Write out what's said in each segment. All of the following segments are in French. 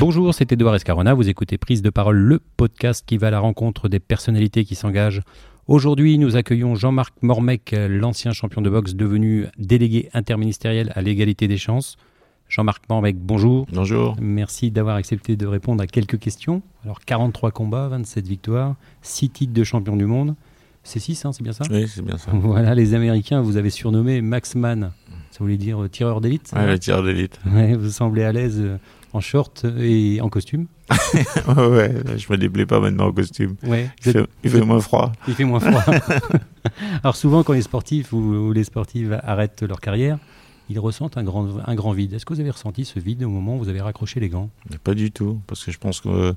Bonjour, c'est Edouard Escarona. Vous écoutez Prise de parole, le podcast qui va à la rencontre des personnalités qui s'engagent. Aujourd'hui, nous accueillons Jean-Marc Mormec, l'ancien champion de boxe devenu délégué interministériel à l'égalité des chances. Jean-Marc Mormec, bonjour. Bonjour. Merci d'avoir accepté de répondre à quelques questions. Alors, 43 combats, 27 victoires, 6 titres de champion du monde. C'est 6, hein, c'est bien ça Oui, c'est bien ça. Voilà, les Américains vous avez surnommé Maxman. Ça voulait dire euh, tireur d'élite Ouais, le tireur d'élite. Ouais, vous semblez à l'aise euh, en short et en costume. ouais, je me déplais pas maintenant en costume. Ouais, Il fait, il fait moins froid. il fait moins froid. Alors souvent quand les sportifs ou, ou les sportives arrêtent leur carrière, ils ressentent un grand, un grand vide. Est-ce que vous avez ressenti ce vide au moment où vous avez raccroché les gants? Pas du tout, parce que je pense que,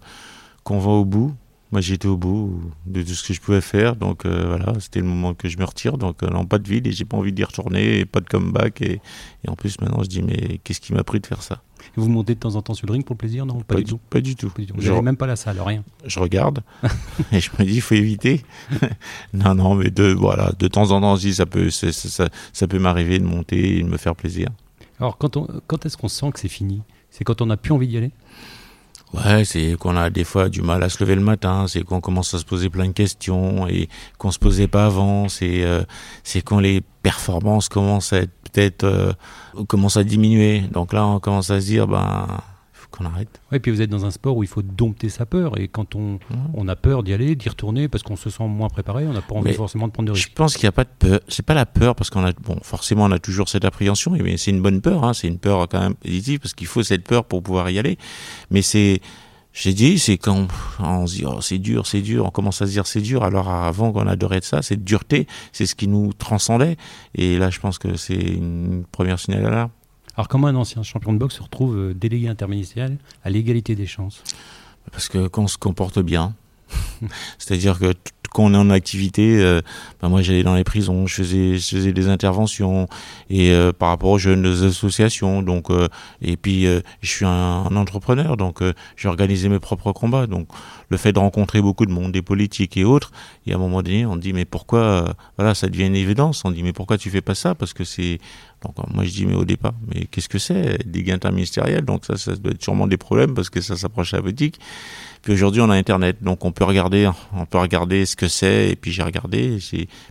qu'on va au bout. Moi, été au bout de tout ce que je pouvais faire, donc euh, voilà, c'était le moment que je me retire, donc euh, non, pas de vide, et j'ai pas envie d'y retourner, et pas de comeback, et, et en plus maintenant je dis, mais qu'est-ce qui m'a pris de faire ça? Vous montez de temps en temps sur le ring pour le plaisir Non, pas, du tout. Pas du tout. Pas du tout. Vous Je, n'avez même pas la salle, rien. je regarde, et je me dis, il faut éviter. non, non, mais de, voilà, de temps en temps, je dis, ça peut, ça, ça peut m'arriver de monter et de me faire plaisir. Alors quand, on, quand est-ce qu'on sent que c'est fini? C'est quand on n'a plus envie d'y aller? Ouais, c'est qu'on a des fois du mal à se lever le matin, c'est qu'on commence à se poser plein de questions et qu'on se posait pas avant, c'est euh, c'est quand les performances commencent à être peut-être euh, commencent à diminuer. Donc là, on commence à se dire ben qu'on arrête. Oui, puis vous êtes dans un sport où il faut dompter sa peur. Et quand on, on a peur d'y aller, d'y retourner, parce qu'on se sent moins préparé, on n'a pas envie Mais forcément de prendre de Je risques. pense qu'il n'y a pas de peur. C'est pas la peur parce qu'on a bon forcément on a toujours cette appréhension, mais c'est une bonne peur. Hein, c'est une peur quand même positive parce qu'il faut cette peur pour pouvoir y aller. Mais c'est j'ai dit, c'est quand on se dit oh, c'est dur, c'est dur, on commence à se dire c'est dur. Alors avant qu'on adorait de ça, cette dureté, c'est ce qui nous transcendait. Et là, je pense que c'est une première signal d'alarme. Alors comment un ancien champion de boxe se retrouve euh, délégué interministériel à l'égalité des chances? Parce que quand on se comporte bien, c'est-à-dire que quand on est en activité, euh, ben moi j'allais dans les prisons, je faisais, des interventions et euh, par rapport aux jeunes associations, donc et puis je suis un, entrepreneur, donc organisé mes propres combats, donc le fait de rencontrer beaucoup de monde, des politiques et autres, et à un moment donné on dit mais pourquoi, euh, voilà ça devient une évidence, on dit mais pourquoi tu fais pas ça? Parce que c'est donc euh, moi je dis mais au départ mais qu'est-ce que c'est? Des gains interministériels donc ça ça doit être sûrement des problèmes parce que ça s'approche à la politique puis aujourd'hui, on a Internet, donc on peut regarder, on peut regarder ce que c'est. Et puis j'ai regardé.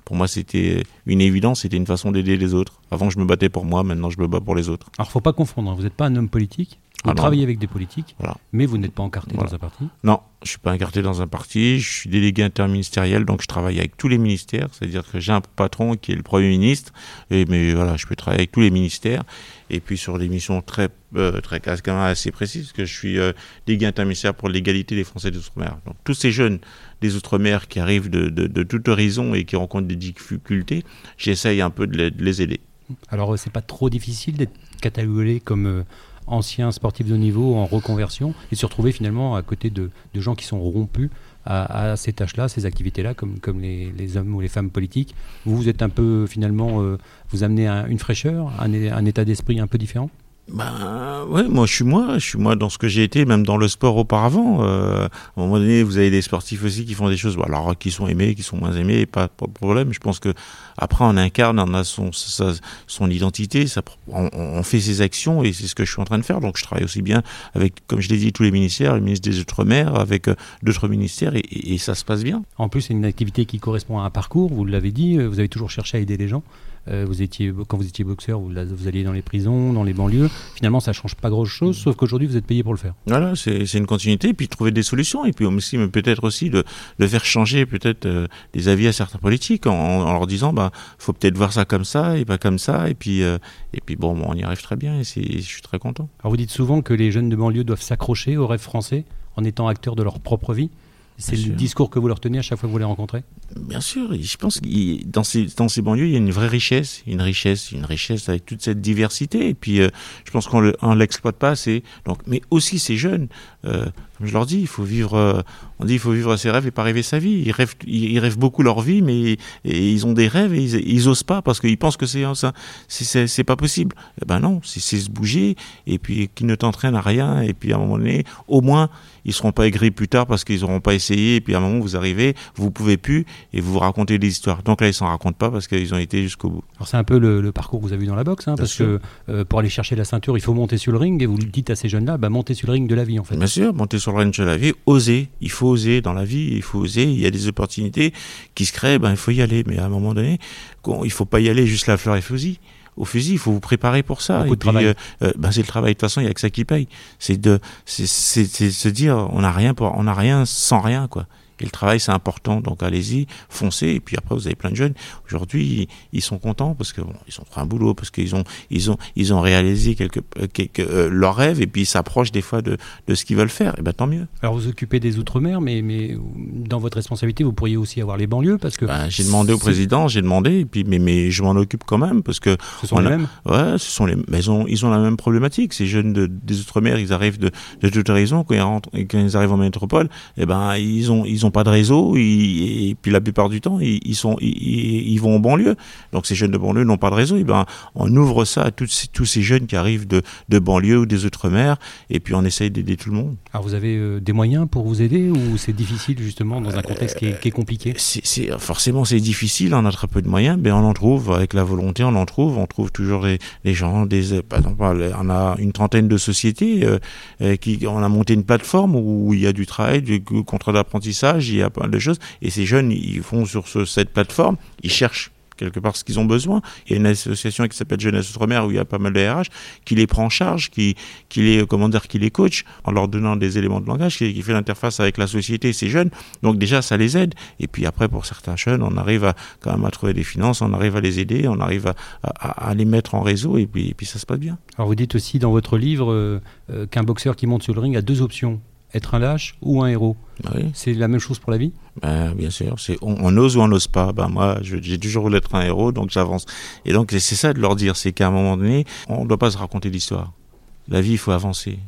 Pour moi, c'était une évidence. C'était une façon d'aider les autres. Avant, je me battais pour moi. Maintenant, je me bats pour les autres. Alors faut pas confondre, hein. vous n'êtes pas un homme politique, vous Ah travaillez avec des politiques, Voilà. mais vous n'êtes pas encarté Voilà. dans un parti? Non, je suis pas incarté dans un parti. Je suis délégué interministériel, donc je travaille avec tous les ministères. C'est-à-dire que j'ai un patron qui est le premier ministre. Et mais voilà, je peux travailler avec tous les ministères. Et puis sur des missions très euh, très quand même assez précises, parce que je suis euh, délégué interministériel pour l'égalité des Français des Outre-mer. Donc tous ces jeunes des Outre-mer qui arrivent de, de, de tout horizon et qui rencontrent des difficultés, j'essaye un peu de les, de les aider. Alors euh, c'est pas trop difficile d'être catalogué comme euh, ancien sportif de haut niveau en reconversion et se retrouver finalement à côté de, gens qui sont rompus à, ces tâches-là, ces activités-là, comme, comme les, hommes ou les femmes politiques. Vous, vous êtes un peu finalement, euh, vous amenez un- une fraîcheur, un état d'esprit un peu différent? Ben ouais, moi je suis moi, je suis moi dans ce que j'ai été, même dans le sport auparavant. Euh, à un moment donné, vous avez des sportifs aussi qui font des choses, alors qui sont aimés, qui sont moins aimés, pas, de problème. Je pense que après on incarne, on a son identité, on, fait ses actions et c'est ce que je suis en train de faire. Donc je travaille aussi bien avec, comme je l'ai dit, tous les ministères, le ministre des Outre-mer, avec euh, d'autres ministères et ça se passe bien. En plus, c'est une activité qui correspond à un parcours, vous l'avez dit, euh, vous avez toujours cherché à aider les gens. Euh, vous étiez, quand vous étiez boxeur, vous, alliez dans les prisons, dans les banlieues. Finalement, ça change pas grand-chose, sauf qu'aujourd'hui, vous êtes payé pour le faire. Voilà, c'est une continuité, et puis trouver des solutions, et puis aussi peut-être aussi de, de faire changer peut-être euh, des avis à certains politiques en, en leur disant bah faut peut-être voir ça comme ça et pas comme ça, et puis euh, et puis bon, bon, on y arrive très bien et je suis très content. Alors vous dites souvent que les jeunes de banlieue doivent s'accrocher au rêve français en étant acteurs de leur propre vie. C'est le sûr. discours que vous leur tenez à chaque fois que vous les rencontrez Bien sûr, je pense que dans ces, dans ces banlieues, il y a une vraie richesse, une richesse, une richesse avec toute cette diversité. Et puis, euh, je pense qu'on on l'exploite pas assez. Donc, mais aussi ces jeunes, euh, je leur dis, il faut vivre. euh, on dit il faut vivre ses rêves et pas rêver sa vie. Ils rêvent, ils, rêvent beaucoup leur vie, mais et ils ont des rêves et ils, ils osent pas parce qu'ils pensent que c'est pas possible. Eh ben non, c'est c'est se bouger et puis qu'ils ne t'entraînent à rien et puis à un moment donné, au moins ils seront pas aigris plus tard parce qu'ils auront pas essayé et puis à un moment vous arrivez, vous pouvez plus et vous vous racontez des histoires. Donc là ils s'en racontent pas parce qu'ils ont été jusqu'au bout. Alors c'est un peu le, le parcours que vous avez eu dans la boxe, hein, parce sûr. que euh, pour aller chercher la ceinture, il faut monter sur le ring, et vous dites à ces jeunes-là, bah, montez sur le ring de la vie en fait. Bien sûr, monter sur le range de la vie, oser. Il faut oser dans la vie, il faut oser. Il y a des opportunités qui se créent, ben il faut y aller. Mais à un moment donné, il faut pas y aller juste la fleur et fusil. Au fusil, il faut vous préparer pour ça. Beaucoup et travail. euh, euh, ben c'est le travail. De toute façon, il y a que ça qui paye. C'est de, c'est se dire, on n'a rien pour, on n'a rien sans rien, quoi. Et le travail, c'est important. Donc allez-y, foncez. Et puis après, vous avez plein de jeunes. Aujourd'hui, ils, sont contents parce que bon, ils ont fait un boulot, parce qu'ils ont, ils ont, ils ont réalisé quelques, euh, quelques euh, leurs rêves et puis ils s'approchent des fois de, de ce qu'ils veulent faire. Et ben tant mieux. Alors vous occupez des outre-mer, mais, mais dans votre responsabilité, vous pourriez aussi avoir les banlieues, parce que Ben, j'ai demandé au président, j'ai demandé, et puis mais, mais je m'en occupe quand même parce que ce sont on les a- mêmes. ouais, ce sont les, mais ils ont, ils ont la même problématique. Ces jeunes de, des outre-mer, ils arrivent de, de toute horizon quand ils rentrent, et quand ils arrivent en métropole, et ben ils ont, ils ont pas de réseau, ils- et puis la plupart du temps, ils, ils sont, ils, vont en banlieue. Donc ces jeunes de banlieue n'ont pas de réseau. Et ben on ouvre ça à tous ces, tous ces jeunes qui arrivent de, de banlieue ou des outre-mer, et puis on essaye d'aider tout le monde. Alors vous avez euh, des moyens pour vous aider, ou c'est difficile justement dans un contexte qui est, qui est compliqué? c'est- forcément c'est difficile, on a très peu de moyens, mais on en trouve avec la volonté, on en trouve, on trouve toujours des, des gens, des, euh, par exemple, on a une trentaine de sociétés euh, euh, qui, on a monté une plateforme où il y a du travail, du contrat d'apprentissage, il y a pas mal de choses, et ces jeunes ils vont sur ce- cette plateforme, ils cherchent quelque part ce qu'ils ont besoin. Il y a une association qui s'appelle Jeunesse Outre-mer où il y a pas mal de qui les prend en charge, qui, les, comment dire, qui les coach en leur donnant des éléments de langage, qui, fait l'interface avec la société, ces jeunes. Donc déjà, ça les aide. Et puis après, pour certains jeunes, on arrive à, quand même à trouver des finances, on arrive à les aider, on arrive à, les mettre en réseau et puis, et puis ça se passe bien. Alors vous dites aussi dans votre livre euh, euh, qu'un boxeur qui monte sur le ring a deux options, être un lâche ou un héros. Bah oui, C'est la même chose pour la vie ben, bien sûr. C'est, on, on ose ou on n'ose pas. Ben, moi, j'ai toujours voulu être un héros, donc j'avance. Et donc, c'est ça de leur dire, c'est qu'à un moment donné, on ne doit pas se raconter l'histoire. La vie, il faut avancer.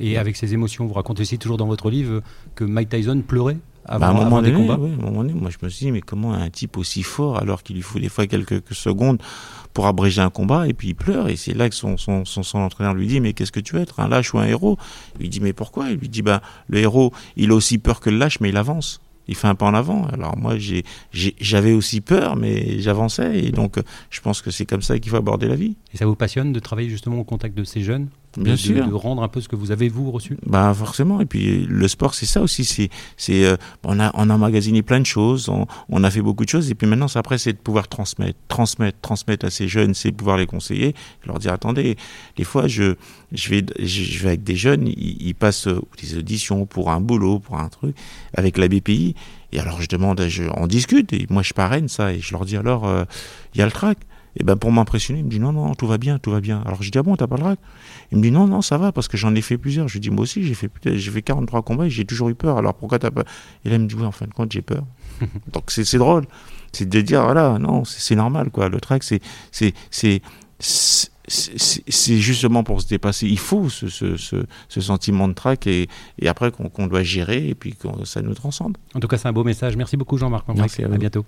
Et avec ces émotions, vous racontez aussi toujours dans votre livre que Mike Tyson pleurait avant, Bah, à un moment des combats. oui, à un moment donné, moi je me suis dit, mais comment un type aussi fort, alors qu'il lui faut des fois quelques secondes pour abréger un combat, et puis il pleure, et c'est là que son, son, son, entraîneur lui dit, mais qu'est-ce que tu veux être, un lâche ou un héros? Il dit, mais pourquoi? Il lui dit, bah, le héros, il a aussi peur que le lâche, mais il avance. Il fait un pas en avant. Alors moi, j'ai, j'ai- j'avais aussi peur, mais j'avançais, et donc euh, je pense que c'est comme ça qu'il faut aborder la vie. Et ça vous passionne de travailler justement au contact de ces jeunes? Bien de, sûr. De, de rendre un peu ce que vous avez, vous, reçu? Bah forcément. Et puis le sport, c'est ça aussi. C'est, c'est, euh, on a, on a emmagasiné plein de choses. On, on a fait beaucoup de choses. Et puis maintenant, c'est après, c'est de pouvoir transmettre, transmettre, transmettre à ces jeunes, c'est de pouvoir les conseiller, leur dire attendez. Des fois, je, je vais, je, je vais avec des jeunes, ils, ils passent euh, des auditions pour un boulot, pour un truc, avec la BPI. Et alors je demande, je, on discute. Et moi, je parraine ça. Et je leur dis alors, euh, il y a le track. Et ben pour m'impressionner, il me dit non, non, tout va bien, tout va bien. Alors je dis ah bon, t'as pas le track Il me dit non, non, ça va, parce que j'en ai fait plusieurs. Je lui dis moi aussi, j'ai fait, j'ai fait 43 combats et j'ai toujours eu peur. Alors pourquoi t'as pas? Et là, il me dit oui, en fin de compte, j'ai peur. Donc c'est drôle. C'est de dire voilà, non, c'est normal, quoi. Le track, c'est c'est justement pour se dépasser. Il faut ce, ce, ce, ce sentiment de trac et, et après qu'on qu'on doit gérer et puis que ça nous transcende. En tout cas, c'est un beau message. Merci beaucoup, Jean-Marc. Merci à à bientôt.